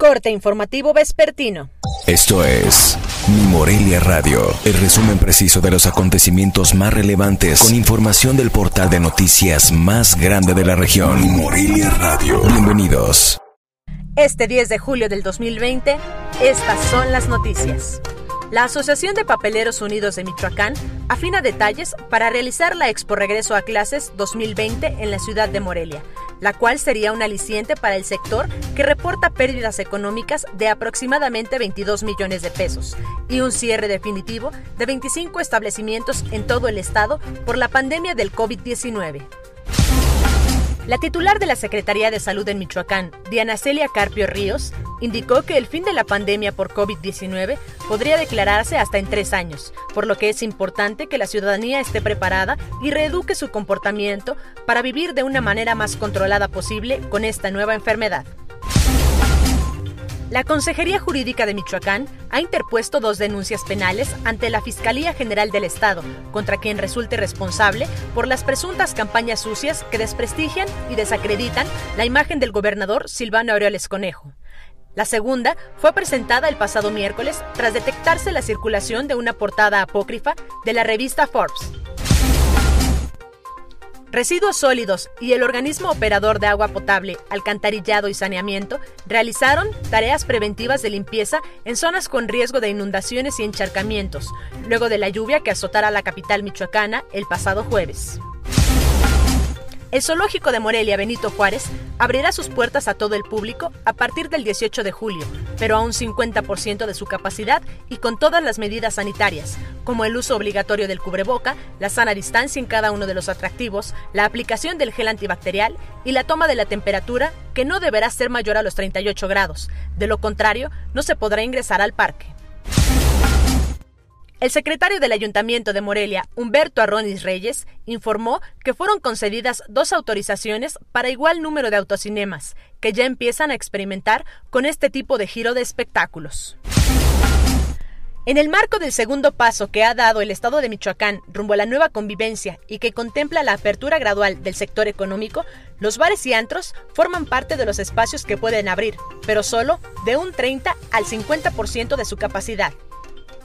Corte informativo vespertino. Esto es Mi Morelia Radio, el resumen preciso de los acontecimientos más relevantes con información del portal de noticias más grande de la región. Mi Morelia Radio. Bienvenidos. Este 10 de julio del 2020, estas son las noticias. La Asociación de Papeleros Unidos de Michoacán afina detalles para realizar la Expo Regreso a Clases 2020 en la ciudad de Morelia, la cual sería un aliciente para el sector que reporta pérdidas económicas de aproximadamente 22 millones de pesos y un cierre definitivo de 25 establecimientos en todo el estado por la pandemia del COVID-19. La titular de la Secretaría de Salud en Michoacán, Diana Celia Carpio Ríos, indicó que el fin de la pandemia por COVID-19 podría declararse hasta en tres años, por lo que es importante que la ciudadanía esté preparada y reeduque su comportamiento para vivir de una manera más controlada posible con esta nueva enfermedad. La Consejería Jurídica de Michoacán ha interpuesto dos denuncias penales ante la Fiscalía General del Estado contra quien resulte responsable por las presuntas campañas sucias que desprestigian y desacreditan la imagen del gobernador Silvano Aureoles Conejo. La segunda fue presentada el pasado miércoles tras detectarse la circulación de una portada apócrifa de la revista Forbes. Residuos Sólidos y el organismo operador de agua potable, alcantarillado y saneamiento realizaron tareas preventivas de limpieza en zonas con riesgo de inundaciones y encharcamientos, luego de la lluvia que azotara la capital michoacana el pasado jueves. El zoológico de Morelia Benito Juárez abrirá sus puertas a todo el público a partir del 18 de julio, pero a un 50% de su capacidad y con todas las medidas sanitarias, como el uso obligatorio del cubreboca, la sana distancia en cada uno de los atractivos, la aplicación del gel antibacterial y la toma de la temperatura, que no deberá ser mayor a los 38 grados. De lo contrario, no se podrá ingresar al parque. El secretario del Ayuntamiento de Morelia, Humberto Arronis Reyes, informó que fueron concedidas dos autorizaciones para igual número de autocinemas, que ya empiezan a experimentar con este tipo de giro de espectáculos. En el marco del segundo paso que ha dado el Estado de Michoacán rumbo a la nueva convivencia y que contempla la apertura gradual del sector económico, los bares y antros forman parte de los espacios que pueden abrir, pero solo de un 30 al 50% de su capacidad.